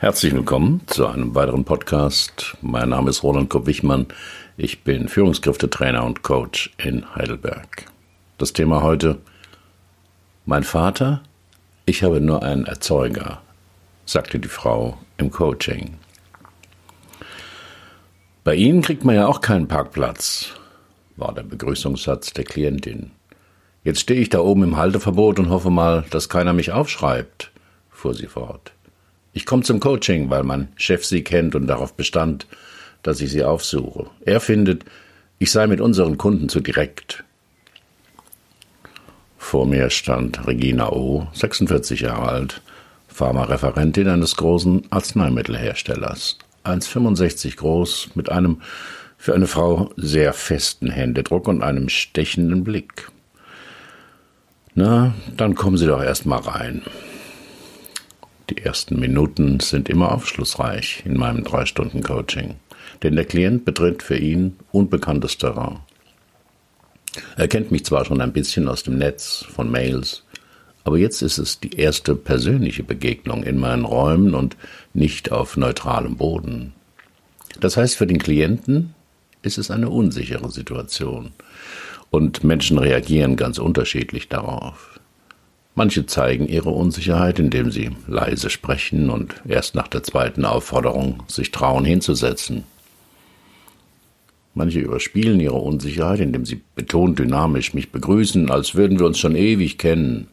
Herzlich willkommen zu einem weiteren Podcast. Mein Name ist Roland Kopp-Wichmann. Ich bin Führungskräftetrainer und Coach in Heidelberg. Das Thema heute: Mein Vater, ich habe nur einen Erzeuger, sagte die Frau im Coaching. Bei Ihnen kriegt man ja auch keinen Parkplatz, war der Begrüßungssatz der Klientin. Jetzt stehe ich da oben im Halteverbot und hoffe mal, dass keiner mich aufschreibt, fuhr sie fort. Ich komme zum Coaching, weil mein Chef Sie kennt und darauf bestand, dass ich Sie aufsuche. Er findet, ich sei mit unseren Kunden zu direkt. Vor mir stand Regina O., 46 Jahre alt, Pharmareferentin eines großen Arzneimittelherstellers, 1,65 groß, mit einem für eine Frau sehr festen Händedruck und einem stechenden Blick. Na, dann kommen Sie doch erst mal rein. Die ersten Minuten sind immer aufschlussreich in meinem drei Stunden Coaching, denn der Klient betritt für ihn unbekanntes Terrain. Er kennt mich zwar schon ein bisschen aus dem Netz, von Mails, aber jetzt ist es die erste persönliche Begegnung in meinen Räumen und nicht auf neutralem Boden. Das heißt, für den Klienten ist es eine unsichere Situation. Und Menschen reagieren ganz unterschiedlich darauf. Manche zeigen ihre Unsicherheit, indem sie leise sprechen und erst nach der zweiten Aufforderung sich trauen hinzusetzen. Manche überspielen ihre Unsicherheit, indem sie betont dynamisch mich begrüßen, als würden wir uns schon ewig kennen.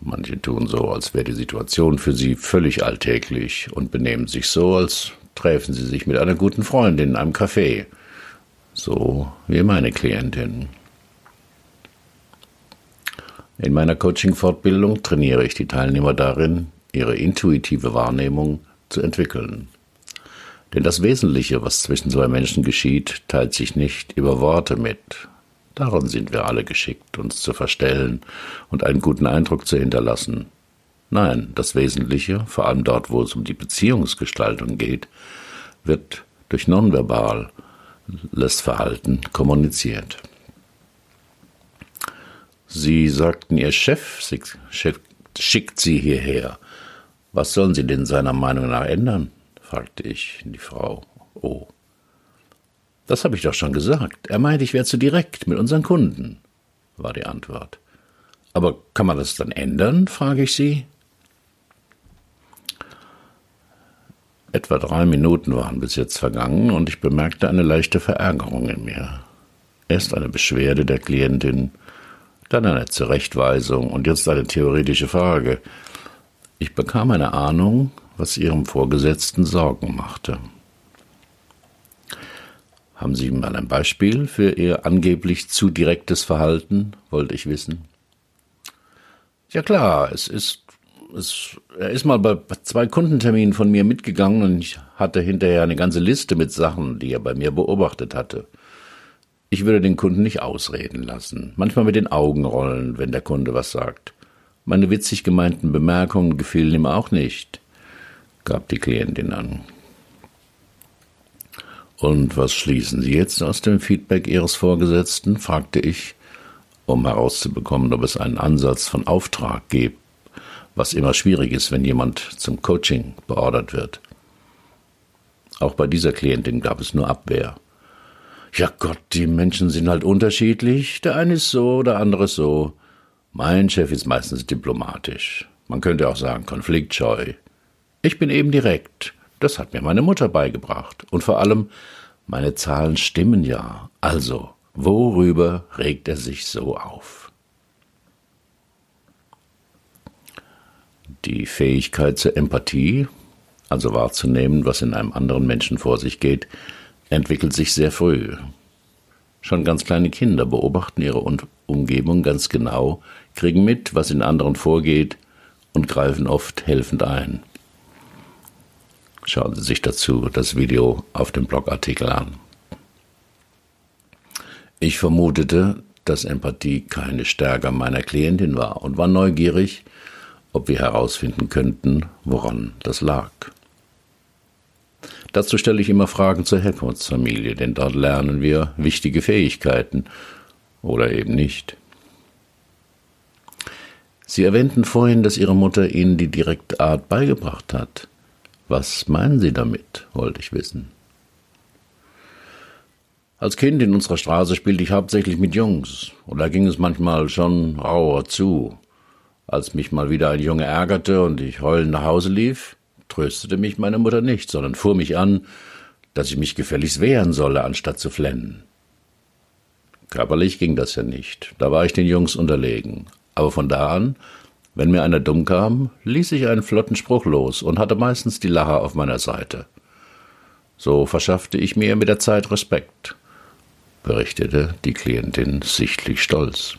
Manche tun so, als wäre die Situation für sie völlig alltäglich und benehmen sich so, als träfen sie sich mit einer guten Freundin in einem Café. So wie meine Klientin. In meiner Coaching-Fortbildung trainiere ich die Teilnehmer darin, ihre intuitive Wahrnehmung zu entwickeln. Denn das Wesentliche, was zwischen zwei Menschen geschieht, teilt sich nicht über Worte mit. Daran sind wir alle geschickt, uns zu verstellen und einen guten Eindruck zu hinterlassen. Nein, das Wesentliche, vor allem dort, wo es um die Beziehungsgestaltung geht, wird durch nonverbales Verhalten kommuniziert. Sie sagten, Ihr Chef, schickt Sie hierher. Was sollen Sie denn seiner Meinung nach ändern? fragte ich die Frau. Oh. Das habe ich doch schon gesagt. Er meint, ich wäre zu direkt mit unseren Kunden, war die Antwort. Aber kann man das dann ändern? frage ich sie. Etwa drei Minuten waren bis jetzt vergangen und ich bemerkte eine leichte Verärgerung in mir. Erst eine Beschwerde der Klientin, dann eine Zurechtweisung und jetzt eine theoretische Frage. Ich bekam eine Ahnung, was Ihrem Vorgesetzten Sorgen machte. Haben Sie mal ein Beispiel für Ihr angeblich zu direktes Verhalten, wollte ich wissen. Ja klar, es ist, es, er ist mal bei zwei Kundenterminen von mir mitgegangen und ich hatte hinterher eine ganze Liste mit Sachen, die er bei mir beobachtet hatte. Ich würde den Kunden nicht ausreden lassen, manchmal mit den Augen rollen, wenn der Kunde was sagt. Meine witzig gemeinten Bemerkungen gefielen ihm auch nicht, gab die Klientin an. Und was schließen Sie jetzt aus dem Feedback Ihres Vorgesetzten? fragte ich, um herauszubekommen, ob es einen Ansatz von Auftrag gibt, was immer schwierig ist, wenn jemand zum Coaching beordert wird. Auch bei dieser Klientin gab es nur Abwehr. Ja Gott, die Menschen sind halt unterschiedlich. Der eine ist so, der andere ist so. Mein Chef ist meistens diplomatisch. Man könnte auch sagen konfliktscheu. Ich bin eben direkt. Das hat mir meine Mutter beigebracht. Und vor allem, meine Zahlen stimmen ja. Also, worüber regt er sich so auf? Die Fähigkeit zur Empathie, also wahrzunehmen, was in einem anderen Menschen vor sich geht, entwickelt sich sehr früh. Schon ganz kleine Kinder beobachten ihre Umgebung ganz genau, kriegen mit, was in anderen vorgeht und greifen oft helfend ein. Schauen Sie sich dazu das Video auf dem Blogartikel an. Ich vermutete, dass Empathie keine Stärke meiner Klientin war und war neugierig, ob wir herausfinden könnten, woran das lag. Dazu stelle ich immer Fragen zur Herkunftsfamilie, denn dort lernen wir wichtige Fähigkeiten oder eben nicht. Sie erwähnten vorhin, dass Ihre Mutter Ihnen die direkte Art beigebracht hat. Was meinen Sie damit, wollte ich wissen. Als Kind in unserer Straße spielte ich hauptsächlich mit Jungs, und da ging es manchmal schon rauer zu. Als mich mal wieder ein Junge ärgerte und ich heulend nach Hause lief, tröstete mich meine Mutter nicht, sondern fuhr mich an, dass ich mich gefälligst wehren solle, anstatt zu flennen. Körperlich ging das ja nicht, da war ich den Jungs unterlegen. Aber von da an, wenn mir einer dumm kam, ließ ich einen flotten Spruch los und hatte meistens die Lacher auf meiner Seite. So verschaffte ich mir mit der Zeit Respekt, berichtete die Klientin sichtlich stolz.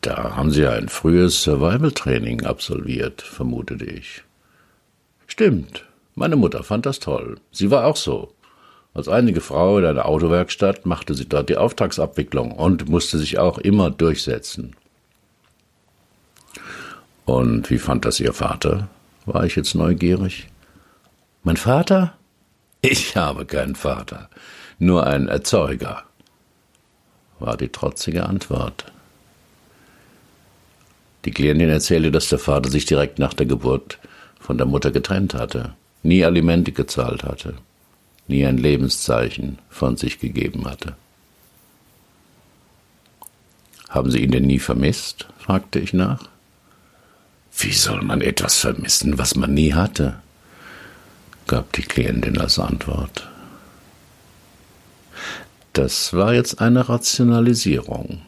Da haben Sie ein frühes Survival-Training absolviert, vermutete ich. Stimmt, meine Mutter fand das toll. Sie war auch so. Als einige Frau in einer Autowerkstatt machte sie dort die Auftragsabwicklung und musste sich auch immer durchsetzen. Und wie fand das Ihr Vater? war ich jetzt neugierig. Mein Vater? Ich habe keinen Vater, nur einen Erzeuger, war die trotzige Antwort. Die Klientin erzählte, dass der Vater sich direkt nach der Geburt von der Mutter getrennt hatte, nie Alimente gezahlt hatte nie ein Lebenszeichen von sich gegeben hatte. Haben Sie ihn denn nie vermisst? fragte ich nach. Wie soll man etwas vermissen, was man nie hatte? gab die Klientin als Antwort. Das war jetzt eine Rationalisierung,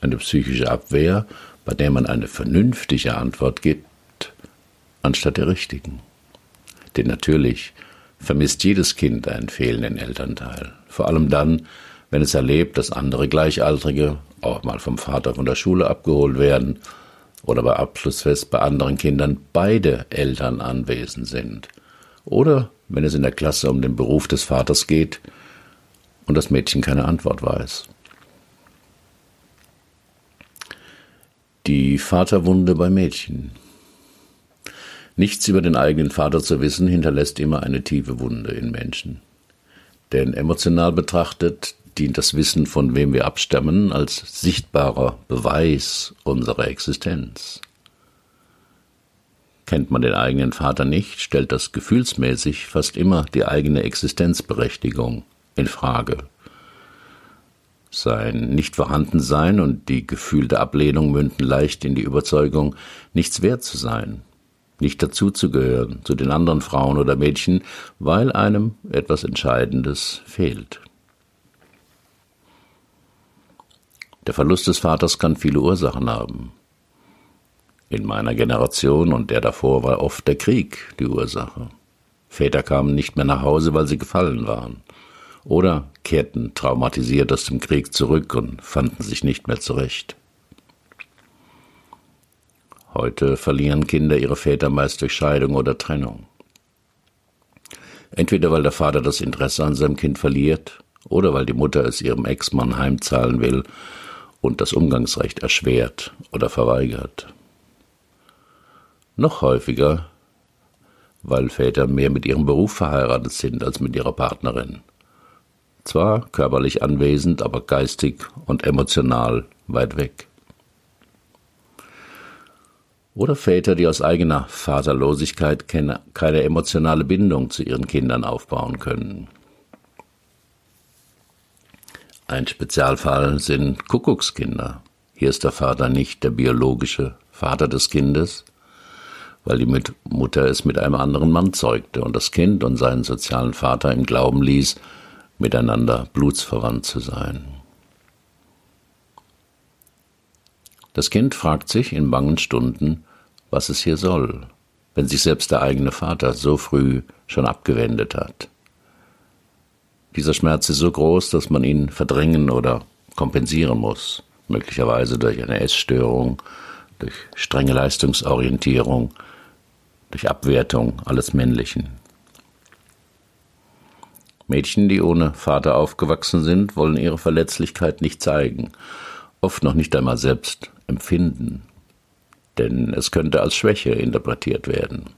eine psychische Abwehr, bei der man eine vernünftige Antwort gibt, anstatt der richtigen. Denn natürlich vermisst jedes Kind einen fehlenden Elternteil. Vor allem dann, wenn es erlebt, dass andere Gleichaltrige auch mal vom Vater von der Schule abgeholt werden oder bei Abschlussfest bei anderen Kindern beide Eltern anwesend sind. Oder wenn es in der Klasse um den Beruf des Vaters geht und das Mädchen keine Antwort weiß. Die Vaterwunde bei Mädchen. Nichts über den eigenen Vater zu wissen, hinterlässt immer eine tiefe Wunde in Menschen. Denn emotional betrachtet dient das Wissen, von wem wir abstammen, als sichtbarer Beweis unserer Existenz. Kennt man den eigenen Vater nicht, stellt das gefühlsmäßig fast immer die eigene Existenzberechtigung in Frage. Sein Nichtvorhandensein und die gefühlte Ablehnung münden leicht in die Überzeugung, nichts wert zu sein, nicht dazuzugehören zu den anderen Frauen oder Mädchen, weil einem etwas Entscheidendes fehlt. Der Verlust des Vaters kann viele Ursachen haben. In meiner Generation und der davor war oft der Krieg die Ursache. Väter kamen nicht mehr nach Hause, weil sie gefallen waren. Oder kehrten traumatisiert aus dem Krieg zurück und fanden sich nicht mehr zurecht. Heute verlieren Kinder ihre Väter meist durch Scheidung oder Trennung. Entweder weil der Vater das Interesse an seinem Kind verliert oder weil die Mutter es ihrem Ex-Mann heimzahlen will und das Umgangsrecht erschwert oder verweigert. Noch häufiger, weil Väter mehr mit ihrem Beruf verheiratet sind als mit ihrer Partnerin. Zwar körperlich anwesend, aber geistig und emotional weit weg oder Väter, die aus eigener Vaterlosigkeit keine emotionale Bindung zu ihren Kindern aufbauen können. Ein Spezialfall sind Kuckuckskinder. Hier ist der Vater nicht der biologische Vater des Kindes, weil die Mutter es mit einem anderen Mann zeugte und das Kind und seinen sozialen Vater im Glauben ließ, miteinander blutsverwandt zu sein. Das Kind fragt sich in bangen Stunden, was es hier soll, wenn sich selbst der eigene Vater so früh schon abgewendet hat. Dieser Schmerz ist so groß, dass man ihn verdrängen oder kompensieren muss, möglicherweise durch eine Essstörung, durch strenge Leistungsorientierung, durch Abwertung alles Männlichen. Mädchen, die ohne Vater aufgewachsen sind, wollen ihre Verletzlichkeit nicht zeigen oft noch nicht einmal selbst empfinden, denn es könnte als Schwäche interpretiert werden.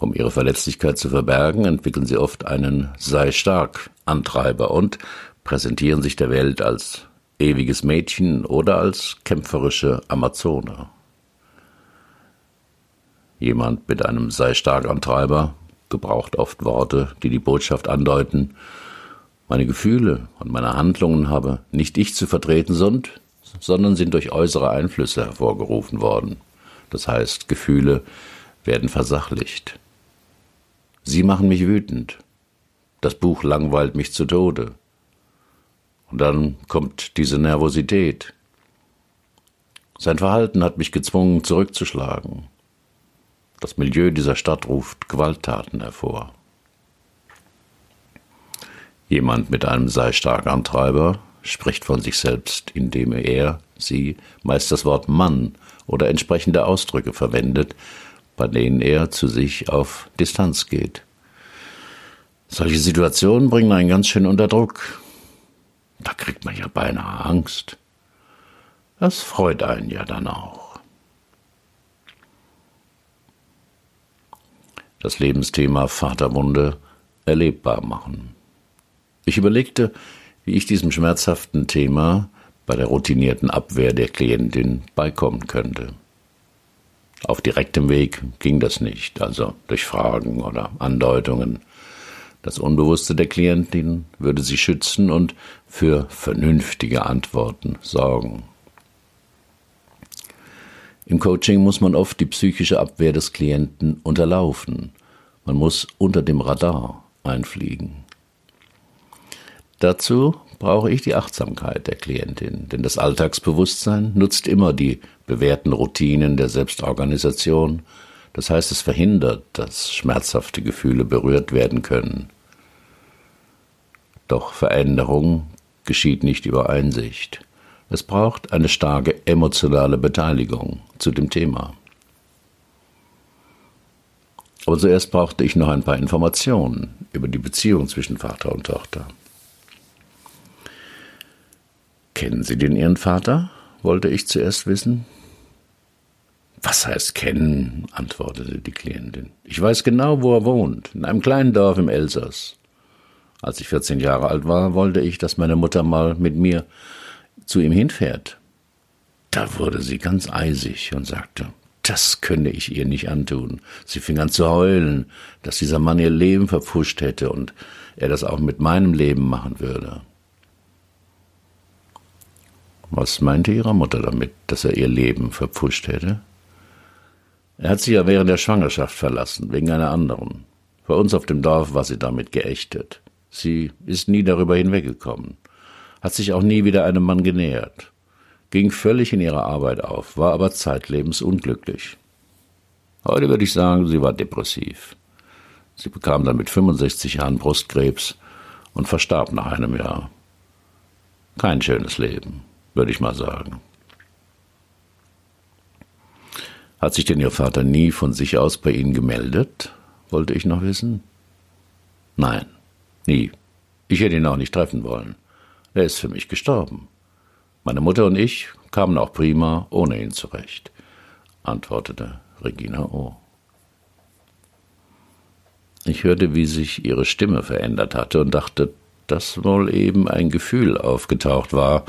Um ihre Verletzlichkeit zu verbergen, entwickeln sie oft einen Sei stark Antreiber und präsentieren sich der Welt als ewiges Mädchen oder als kämpferische Amazone. Jemand mit einem sei stark Antreiber gebraucht oft Worte, die die Botschaft andeuten, meine Gefühle und meine Handlungen habe nicht ich zu vertreten sind, sondern sind durch äußere Einflüsse hervorgerufen worden. Das heißt, Gefühle werden versachlicht. Sie machen mich wütend. Das Buch langweilt mich zu Tode. Und dann kommt diese Nervosität. Sein Verhalten hat mich gezwungen, zurückzuschlagen. Das Milieu dieser Stadt ruft Gewalttaten hervor. Jemand mit einem sei stark Antreiber spricht von sich selbst, indem er, sie meist das Wort Mann oder entsprechende Ausdrücke verwendet, bei denen er zu sich auf Distanz geht. Solche Situationen bringen einen ganz schön unter Druck. Da kriegt man ja beinahe Angst. Das freut einen ja dann auch. Das Lebensthema Vaterwunde erlebbar machen. Ich überlegte, wie ich diesem schmerzhaften Thema bei der routinierten Abwehr der Klientin beikommen könnte. Auf direktem Weg ging das nicht, also durch Fragen oder Andeutungen. Das Unbewusste der Klientin würde sie schützen und für vernünftige Antworten sorgen. Im Coaching muss man oft die psychische Abwehr des Klienten unterlaufen. Man muss unter dem Radar einfliegen. Dazu brauche ich die Achtsamkeit der Klientin, denn das Alltagsbewusstsein nutzt immer die bewährten Routinen der Selbstorganisation, das heißt es verhindert, dass schmerzhafte Gefühle berührt werden können. Doch Veränderung geschieht nicht über Einsicht. Es braucht eine starke emotionale Beteiligung zu dem Thema. Aber zuerst brauchte ich noch ein paar Informationen über die Beziehung zwischen Vater und Tochter. Kennen Sie denn Ihren Vater? wollte ich zuerst wissen. Was heißt kennen? antwortete die Klientin. Ich weiß genau, wo er wohnt, in einem kleinen Dorf im Elsass. Als ich 14 Jahre alt war, wollte ich, dass meine Mutter mal mit mir zu ihm hinfährt. Da wurde sie ganz eisig und sagte, das könne ich ihr nicht antun. Sie fing an zu heulen, dass dieser Mann ihr Leben verpfuscht hätte und er das auch mit meinem Leben machen würde. Was meinte Ihre Mutter damit, dass er ihr Leben verpfuscht hätte? Er hat sie ja während der Schwangerschaft verlassen, wegen einer anderen. Bei uns auf dem Dorf war sie damit geächtet. Sie ist nie darüber hinweggekommen, hat sich auch nie wieder einem Mann genähert, ging völlig in ihrer Arbeit auf, war aber zeitlebens unglücklich. Heute würde ich sagen, sie war depressiv. Sie bekam dann mit 65 Jahren Brustkrebs und verstarb nach einem Jahr. Kein schönes Leben würde ich mal sagen. Hat sich denn Ihr Vater nie von sich aus bei Ihnen gemeldet? wollte ich noch wissen. Nein, nie. Ich hätte ihn auch nicht treffen wollen. Er ist für mich gestorben. Meine Mutter und ich kamen auch prima ohne ihn zurecht, antwortete Regina O. Ich hörte, wie sich ihre Stimme verändert hatte und dachte, dass wohl eben ein Gefühl aufgetaucht war,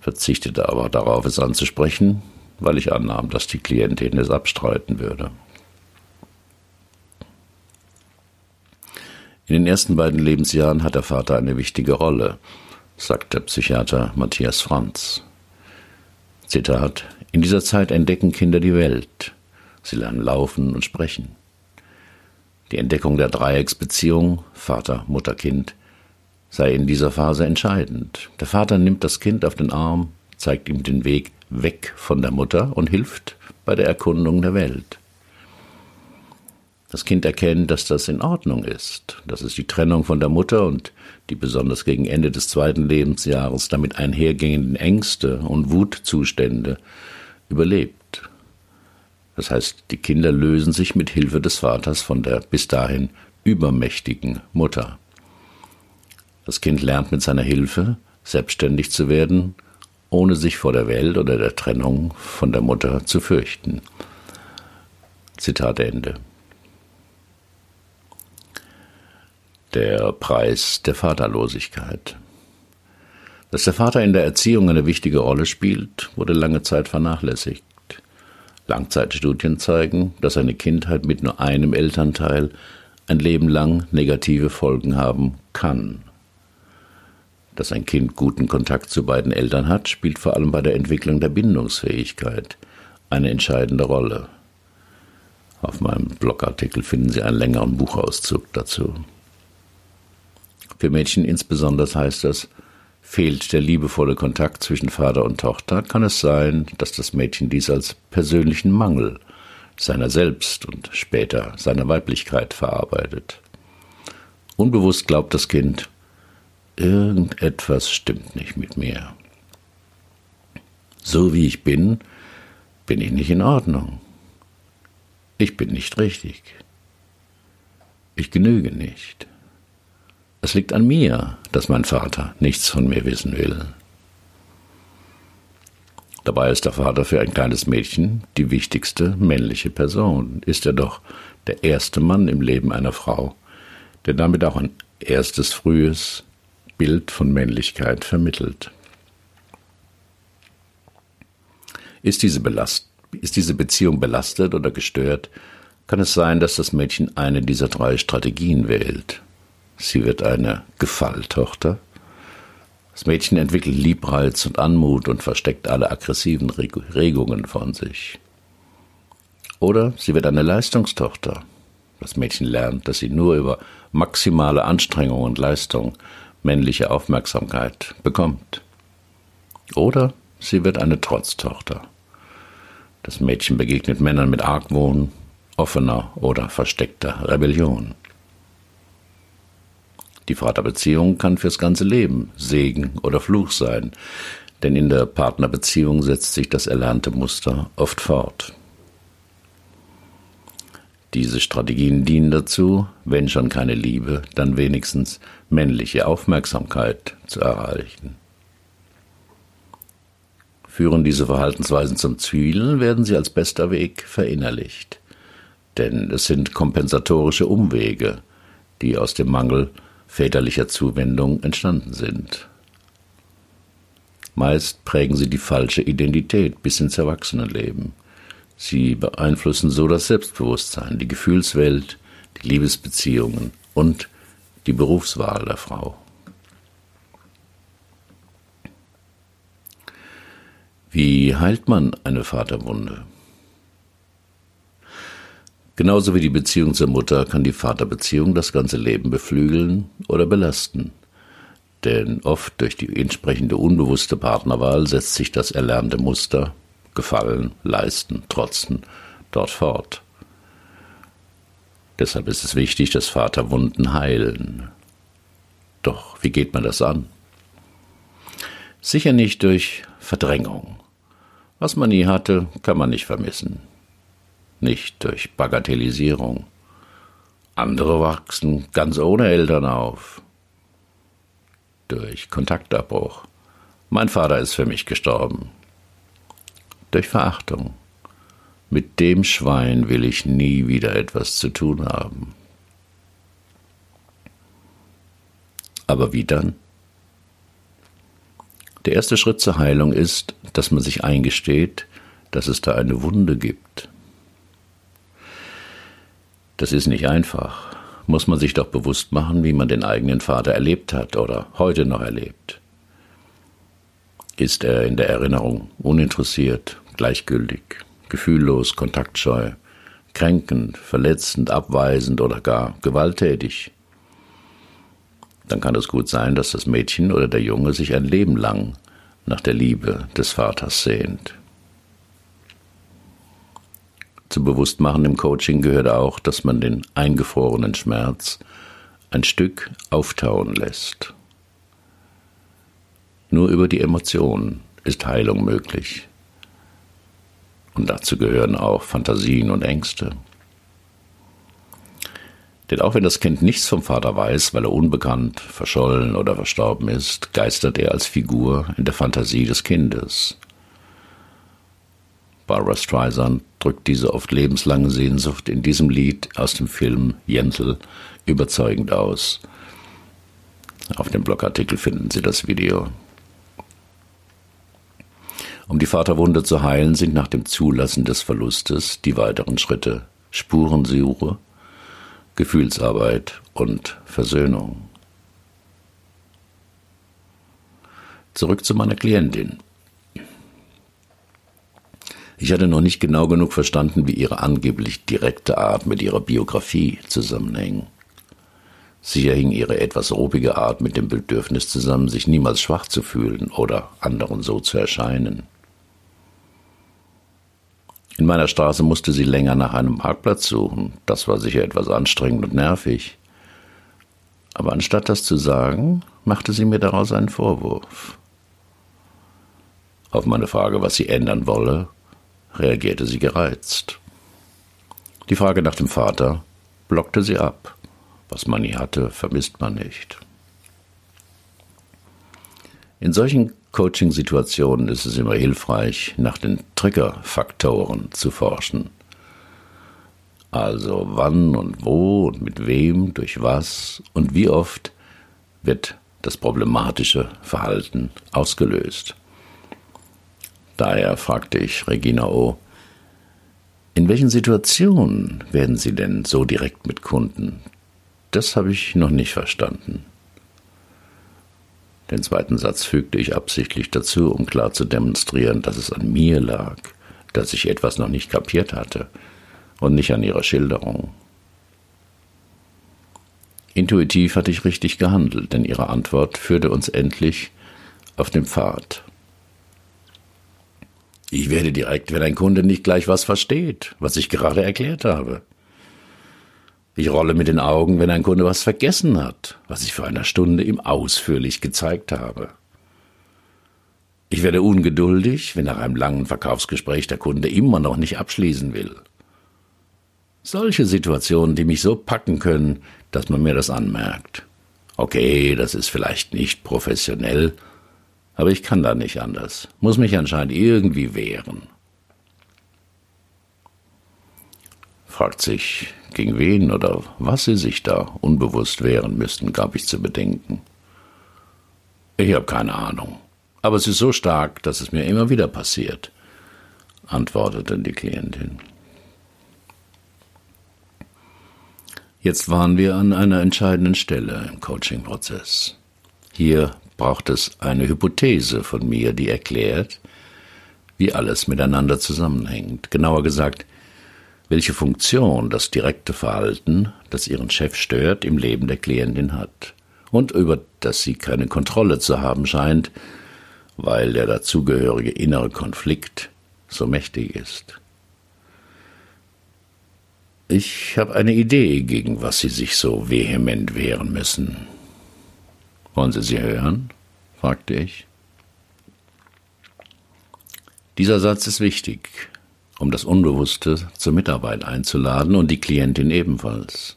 verzichtete aber darauf, es anzusprechen, weil ich annahm, dass die Klientin es abstreiten würde. In den ersten beiden Lebensjahren hat der Vater eine wichtige Rolle, sagt der Psychiater Matthias Franz. Zitat: In dieser Zeit entdecken Kinder die Welt. Sie lernen laufen und sprechen. Die Entdeckung der Dreiecksbeziehung Vater, Mutter, Kind sei in dieser Phase entscheidend. Der Vater nimmt das Kind auf den Arm, zeigt ihm den Weg weg von der Mutter und hilft bei der Erkundung der Welt. Das Kind erkennt, dass das in Ordnung ist, dass es die Trennung von der Mutter und die besonders gegen Ende des zweiten Lebensjahres damit einhergehenden Ängste und Wutzustände überlebt. Das heißt, die Kinder lösen sich mit Hilfe des Vaters von der bis dahin übermächtigen Mutter. Das Kind lernt mit seiner Hilfe, selbstständig zu werden, ohne sich vor der Welt oder der Trennung von der Mutter zu fürchten. Zitat Ende. Der Preis der Vaterlosigkeit. Dass der Vater in der Erziehung eine wichtige Rolle spielt, wurde lange Zeit vernachlässigt. Langzeitstudien zeigen, dass eine Kindheit mit nur einem Elternteil ein Leben lang negative Folgen haben kann. Dass ein Kind guten Kontakt zu beiden Eltern hat, spielt vor allem bei der Entwicklung der Bindungsfähigkeit eine entscheidende Rolle. Auf meinem Blogartikel finden Sie einen längeren Buchauszug dazu. Für Mädchen insbesondere heißt das, fehlt der liebevolle Kontakt zwischen Vater und Tochter, kann es sein, dass das Mädchen dies als persönlichen Mangel seiner selbst und später seiner Weiblichkeit verarbeitet. Unbewusst glaubt das Kind, irgendetwas stimmt nicht mit mir. So wie ich bin, bin ich nicht in Ordnung. Ich bin nicht richtig. Ich genüge nicht. Es liegt an mir, dass mein Vater nichts von mir wissen will. Dabei ist der Vater für ein kleines Mädchen die wichtigste männliche Person, ist er doch der erste Mann im Leben einer Frau, der damit auch ein erstes frühes Bild von Männlichkeit vermittelt. Ist diese, Belast ist diese Beziehung belastet oder gestört, kann es sein, dass das Mädchen eine dieser drei Strategien wählt. Sie wird eine Gefalltochter, das Mädchen entwickelt Liebreiz und Anmut und versteckt alle aggressiven Regungen von sich. Oder sie wird eine Leistungstochter. Das Mädchen lernt, dass sie nur über maximale Anstrengung und Leistung männliche Aufmerksamkeit bekommt. Oder sie wird eine Trotztochter. Das Mädchen begegnet Männern mit Argwohn, offener oder versteckter Rebellion. Die Vaterbeziehung kann fürs ganze Leben Segen oder Fluch sein, denn in der Partnerbeziehung setzt sich das erlernte Muster oft fort. Diese Strategien dienen dazu, wenn schon keine Liebe, dann wenigstens männliche Aufmerksamkeit zu erreichen. Führen diese Verhaltensweisen zum Ziel, werden sie als bester Weg verinnerlicht. Denn es sind kompensatorische Umwege, die aus dem Mangel väterlicher Zuwendung entstanden sind. Meist prägen sie die falsche Identität bis ins Erwachsenenleben. Sie beeinflussen so das Selbstbewusstsein, die Gefühlswelt, die Liebesbeziehungen und die Berufswahl der Frau. Wie heilt man eine Vaterwunde? Genauso wie die Beziehung zur Mutter kann die Vaterbeziehung das ganze Leben beflügeln oder belasten. Denn oft durch die entsprechende unbewusste Partnerwahl setzt sich das erlernte Muster Gefallen, Leisten, Trotzen dort fort. Deshalb ist es wichtig, dass Vaterwunden heilen. Doch wie geht man das an? Sicher nicht durch Verdrängung. Was man nie hatte, kann man nicht vermissen nicht durch Bagatellisierung. Andere wachsen ganz ohne Eltern auf. Durch Kontaktabbruch. Mein Vater ist für mich gestorben. Durch Verachtung. Mit dem Schwein will ich nie wieder etwas zu tun haben. Aber wie dann? Der erste Schritt zur Heilung ist, dass man sich eingesteht, dass es da eine Wunde gibt. Das ist nicht einfach. Muss man sich doch bewusst machen, wie man den eigenen Vater erlebt hat oder heute noch erlebt. Ist er in der Erinnerung uninteressiert, gleichgültig, gefühllos, kontaktscheu, kränkend, verletzend, abweisend oder gar gewalttätig? Dann kann es gut sein, dass das Mädchen oder der Junge sich ein Leben lang nach der Liebe des Vaters sehnt. Zum Bewusstmachen im Coaching gehört auch, dass man den eingefrorenen Schmerz ein Stück auftauen lässt. Nur über die Emotionen ist Heilung möglich. Und dazu gehören auch Fantasien und Ängste. Denn auch wenn das Kind nichts vom Vater weiß, weil er unbekannt, verschollen oder verstorben ist, geistert er als Figur in der Fantasie des Kindes. Barbara Streisand drückt diese oft lebenslange Sehnsucht in diesem Lied aus dem Film Jentl überzeugend aus. Auf dem Blogartikel finden Sie das Video. Um die Vaterwunde zu heilen, sind nach dem Zulassen des Verlustes die weiteren Schritte Spurensuche, Gefühlsarbeit und Versöhnung. Zurück zu meiner Klientin. Ich hatte noch nicht genau genug verstanden, wie ihre angeblich direkte Art mit ihrer Biografie zusammenhängt. Sicher hing ihre etwas ruppige Art mit dem Bedürfnis zusammen, sich niemals schwach zu fühlen oder anderen so zu erscheinen. In meiner Straße musste sie länger nach einem Parkplatz suchen. Das war sicher etwas anstrengend und nervig. Aber anstatt das zu sagen, machte sie mir daraus einen Vorwurf. Auf meine Frage, was sie ändern wolle, reagierte sie gereizt. Die Frage nach dem Vater blockte sie ab. Was man nie hatte, vermisst man nicht. In solchen Coaching-Situationen ist es immer hilfreich, nach den Triggerfaktoren zu forschen. Also wann und wo und mit wem, durch was und wie oft wird das problematische Verhalten ausgelöst. Daher fragte ich Regina O., in welchen Situationen werden Sie denn so direkt mit Kunden? Das habe ich noch nicht verstanden. Den zweiten Satz fügte ich absichtlich dazu, um klar zu demonstrieren, dass es an mir lag, dass ich etwas noch nicht kapiert hatte und nicht an ihrer Schilderung. Intuitiv hatte ich richtig gehandelt, denn ihre Antwort führte uns endlich auf den Pfad. Ich werde direkt, wenn ein Kunde nicht gleich was versteht, was ich gerade erklärt habe. Ich rolle mit den Augen, wenn ein Kunde was vergessen hat, was ich vor einer Stunde ihm ausführlich gezeigt habe. Ich werde ungeduldig, wenn nach einem langen Verkaufsgespräch der Kunde immer noch nicht abschließen will. Solche Situationen, die mich so packen können, dass man mir das anmerkt. Okay, das ist vielleicht nicht professionell, aber ich kann da nicht anders, muss mich anscheinend irgendwie wehren. fragt sich, gegen wen oder was sie sich da unbewusst wehren müssten, gab ich zu bedenken. Ich habe keine Ahnung, aber es ist so stark, dass es mir immer wieder passiert, antwortete die Klientin. Jetzt waren wir an einer entscheidenden Stelle im Coaching-Prozess. Hier braucht es eine Hypothese von mir, die erklärt, wie alles miteinander zusammenhängt. Genauer gesagt, welche Funktion das direkte Verhalten, das ihren Chef stört, im Leben der Klientin hat und über das sie keine Kontrolle zu haben scheint, weil der dazugehörige innere Konflikt so mächtig ist. Ich habe eine Idee, gegen was Sie sich so vehement wehren müssen. Wollen Sie sie hören? fragte ich. Dieser Satz ist wichtig, um das Unbewusste zur Mitarbeit einzuladen und die Klientin ebenfalls.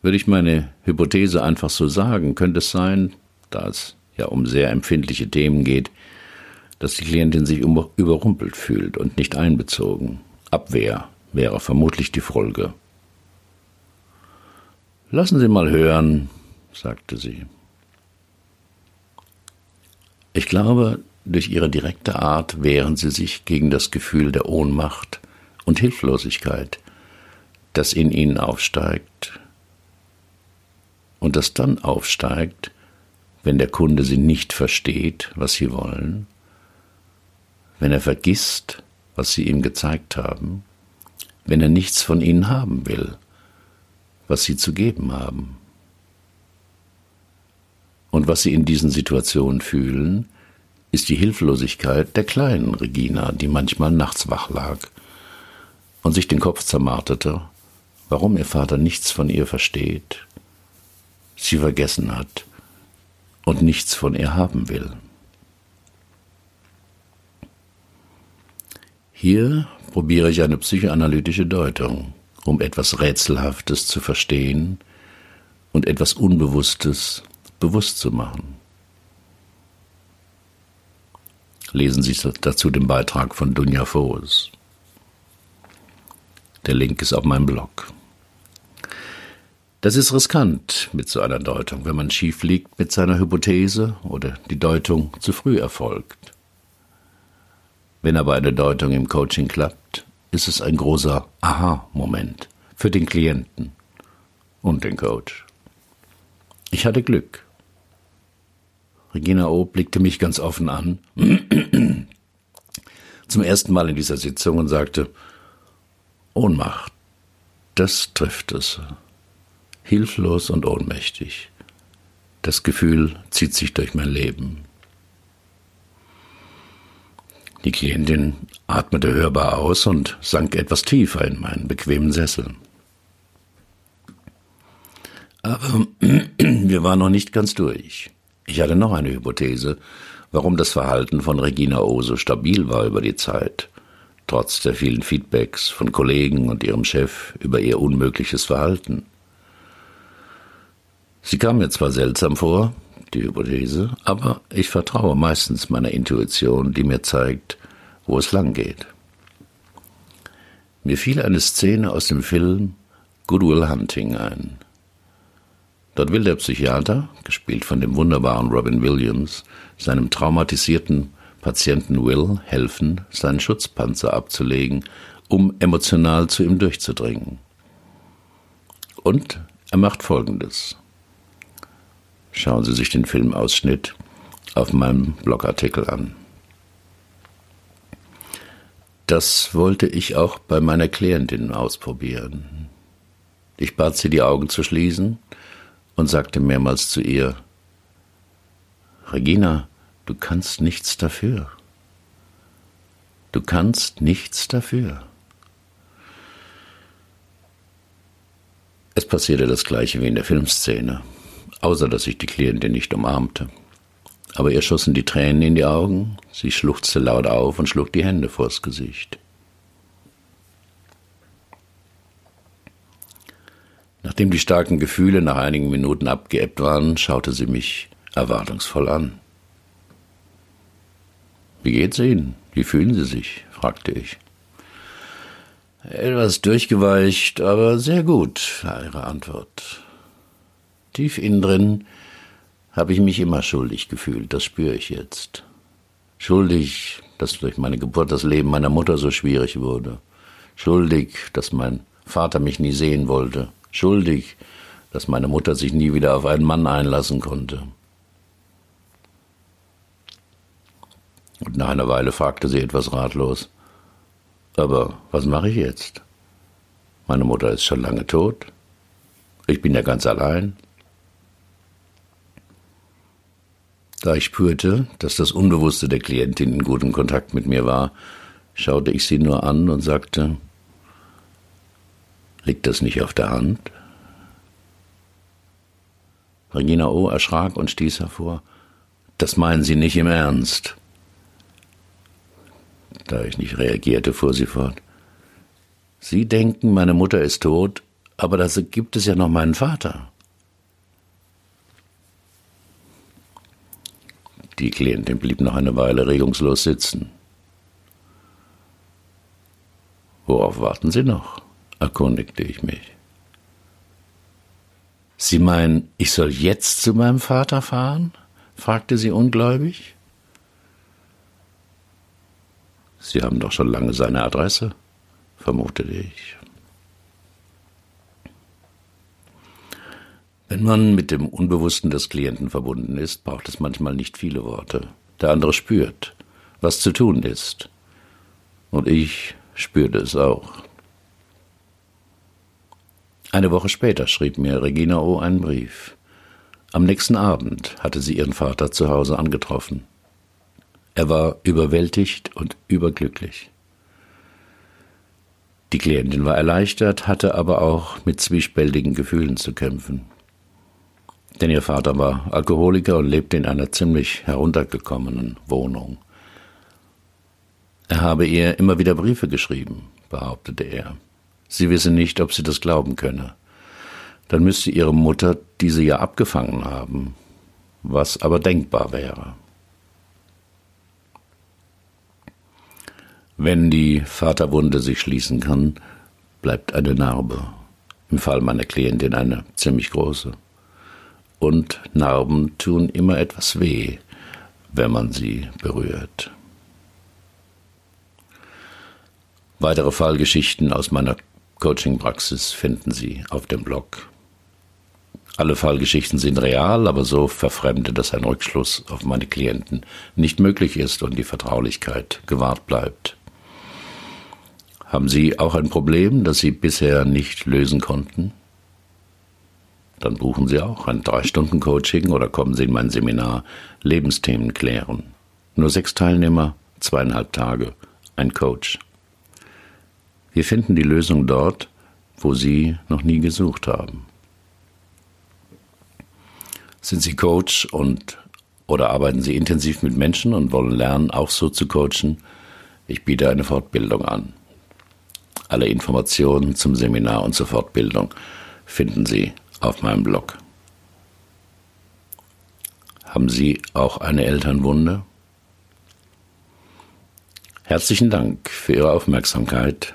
Würde ich meine Hypothese einfach so sagen, könnte es sein, da es ja um sehr empfindliche Themen geht, dass die Klientin sich überrumpelt fühlt und nicht einbezogen. Abwehr wäre vermutlich die Folge. Lassen Sie mal hören, sagte sie. Ich glaube, durch ihre direkte Art wehren sie sich gegen das Gefühl der Ohnmacht und Hilflosigkeit, das in ihnen aufsteigt und das dann aufsteigt, wenn der Kunde sie nicht versteht, was sie wollen, wenn er vergisst, was sie ihm gezeigt haben, wenn er nichts von ihnen haben will, was sie zu geben haben. Und was sie in diesen Situationen fühlen, ist die Hilflosigkeit der kleinen Regina, die manchmal nachts wach lag und sich den Kopf zermarterte, warum ihr Vater nichts von ihr versteht, sie vergessen hat und nichts von ihr haben will. Hier probiere ich eine psychoanalytische Deutung, um etwas Rätselhaftes zu verstehen und etwas Unbewusstes bewusst zu machen. Lesen Sie dazu den Beitrag von Dunja Foes. Der Link ist auf meinem Blog. Das ist riskant mit so einer Deutung, wenn man schief liegt mit seiner Hypothese oder die Deutung zu früh erfolgt. Wenn aber eine Deutung im Coaching klappt, ist es ein großer Aha-Moment für den Klienten und den Coach. Ich hatte Glück. Regina O. blickte mich ganz offen an, zum ersten Mal in dieser Sitzung und sagte, Ohnmacht, das trifft es. Hilflos und ohnmächtig. Das Gefühl zieht sich durch mein Leben. Die Klientin atmete hörbar aus und sank etwas tiefer in meinen bequemen Sessel. Aber wir waren noch nicht ganz durch. Ich hatte noch eine Hypothese, warum das Verhalten von Regina O so stabil war über die Zeit, trotz der vielen Feedbacks von Kollegen und ihrem Chef über ihr unmögliches Verhalten. Sie kam mir zwar seltsam vor, die Hypothese, aber ich vertraue meistens meiner Intuition, die mir zeigt, wo es lang geht. Mir fiel eine Szene aus dem Film Good Will Hunting ein. Dort will der Psychiater, gespielt von dem wunderbaren Robin Williams, seinem traumatisierten Patienten Will helfen, seinen Schutzpanzer abzulegen, um emotional zu ihm durchzudringen. Und er macht Folgendes. Schauen Sie sich den Filmausschnitt auf meinem Blogartikel an. Das wollte ich auch bei meiner Klientin ausprobieren. Ich bat sie, die Augen zu schließen und sagte mehrmals zu ihr, Regina, du kannst nichts dafür. Du kannst nichts dafür. Es passierte das gleiche wie in der Filmszene außer dass ich die Klientin nicht umarmte. Aber ihr schossen die Tränen in die Augen, sie schluchzte laut auf und schlug die Hände vors Gesicht. Nachdem die starken Gefühle nach einigen Minuten abgeebbt waren, schaute sie mich erwartungsvoll an. Wie geht's Ihnen? Wie fühlen Sie sich? fragte ich. Etwas durchgeweicht, aber sehr gut, war ihre Antwort. Tief innen drin habe ich mich immer schuldig gefühlt, das spüre ich jetzt. Schuldig, dass durch meine Geburt das Leben meiner Mutter so schwierig wurde. Schuldig, dass mein Vater mich nie sehen wollte. Schuldig, dass meine Mutter sich nie wieder auf einen Mann einlassen konnte. Und nach einer Weile fragte sie etwas ratlos. Aber was mache ich jetzt? Meine Mutter ist schon lange tot. Ich bin ja ganz allein. Da ich spürte, dass das Unbewusste der Klientin in gutem Kontakt mit mir war, schaute ich sie nur an und sagte, liegt das nicht auf der Hand? Regina O. erschrak und stieß hervor, das meinen Sie nicht im Ernst. Da ich nicht reagierte, fuhr sie fort. Sie denken, meine Mutter ist tot, aber da gibt es ja noch meinen Vater. Die Klientin blieb noch eine Weile regungslos sitzen. Worauf warten Sie noch? Erkundigte ich mich. Sie meinen, ich soll jetzt zu meinem Vater fahren? fragte sie ungläubig. Sie haben doch schon lange seine Adresse, vermutete ich. Wenn man mit dem Unbewussten des Klienten verbunden ist, braucht es manchmal nicht viele Worte. Der andere spürt, was zu tun ist. Und ich spürte es auch. Eine Woche später schrieb mir Regina O. einen Brief. Am nächsten Abend hatte sie ihren Vater zu Hause angetroffen. Er war überwältigt und überglücklich. Die Klientin war erleichtert, hatte aber auch mit zwiespältigen Gefühlen zu kämpfen denn ihr Vater war Alkoholiker und lebte in einer ziemlich heruntergekommenen Wohnung. Er habe ihr immer wieder Briefe geschrieben, behauptete er. Sie wisse nicht, ob sie das glauben könne. Dann müsste ihre Mutter diese ja abgefangen haben, was aber denkbar wäre. Wenn die Vaterwunde sich schließen kann, bleibt eine Narbe. Im Fall meiner Klientin eine ziemlich große und Narben tun immer etwas weh, wenn man sie berührt. Weitere Fallgeschichten aus meiner Coaching-Praxis finden Sie auf dem Blog. Alle Fallgeschichten sind real, aber so verfremdet, dass ein Rückschluss auf meine Klienten nicht möglich ist und die Vertraulichkeit gewahrt bleibt. Haben Sie auch ein Problem, das Sie bisher nicht lösen konnten? Dann buchen Sie auch ein Drei-Stunden-Coaching oder kommen Sie in mein Seminar Lebensthemen klären. Nur sechs Teilnehmer, zweieinhalb Tage, ein Coach. Wir finden die Lösung dort, wo Sie noch nie gesucht haben. Sind Sie Coach und oder arbeiten Sie intensiv mit Menschen und wollen lernen, auch so zu coachen? Ich biete eine Fortbildung an. Alle Informationen zum Seminar und zur Fortbildung finden Sie auf meinem Blog. Haben Sie auch eine Elternwunde? Herzlichen Dank für Ihre Aufmerksamkeit.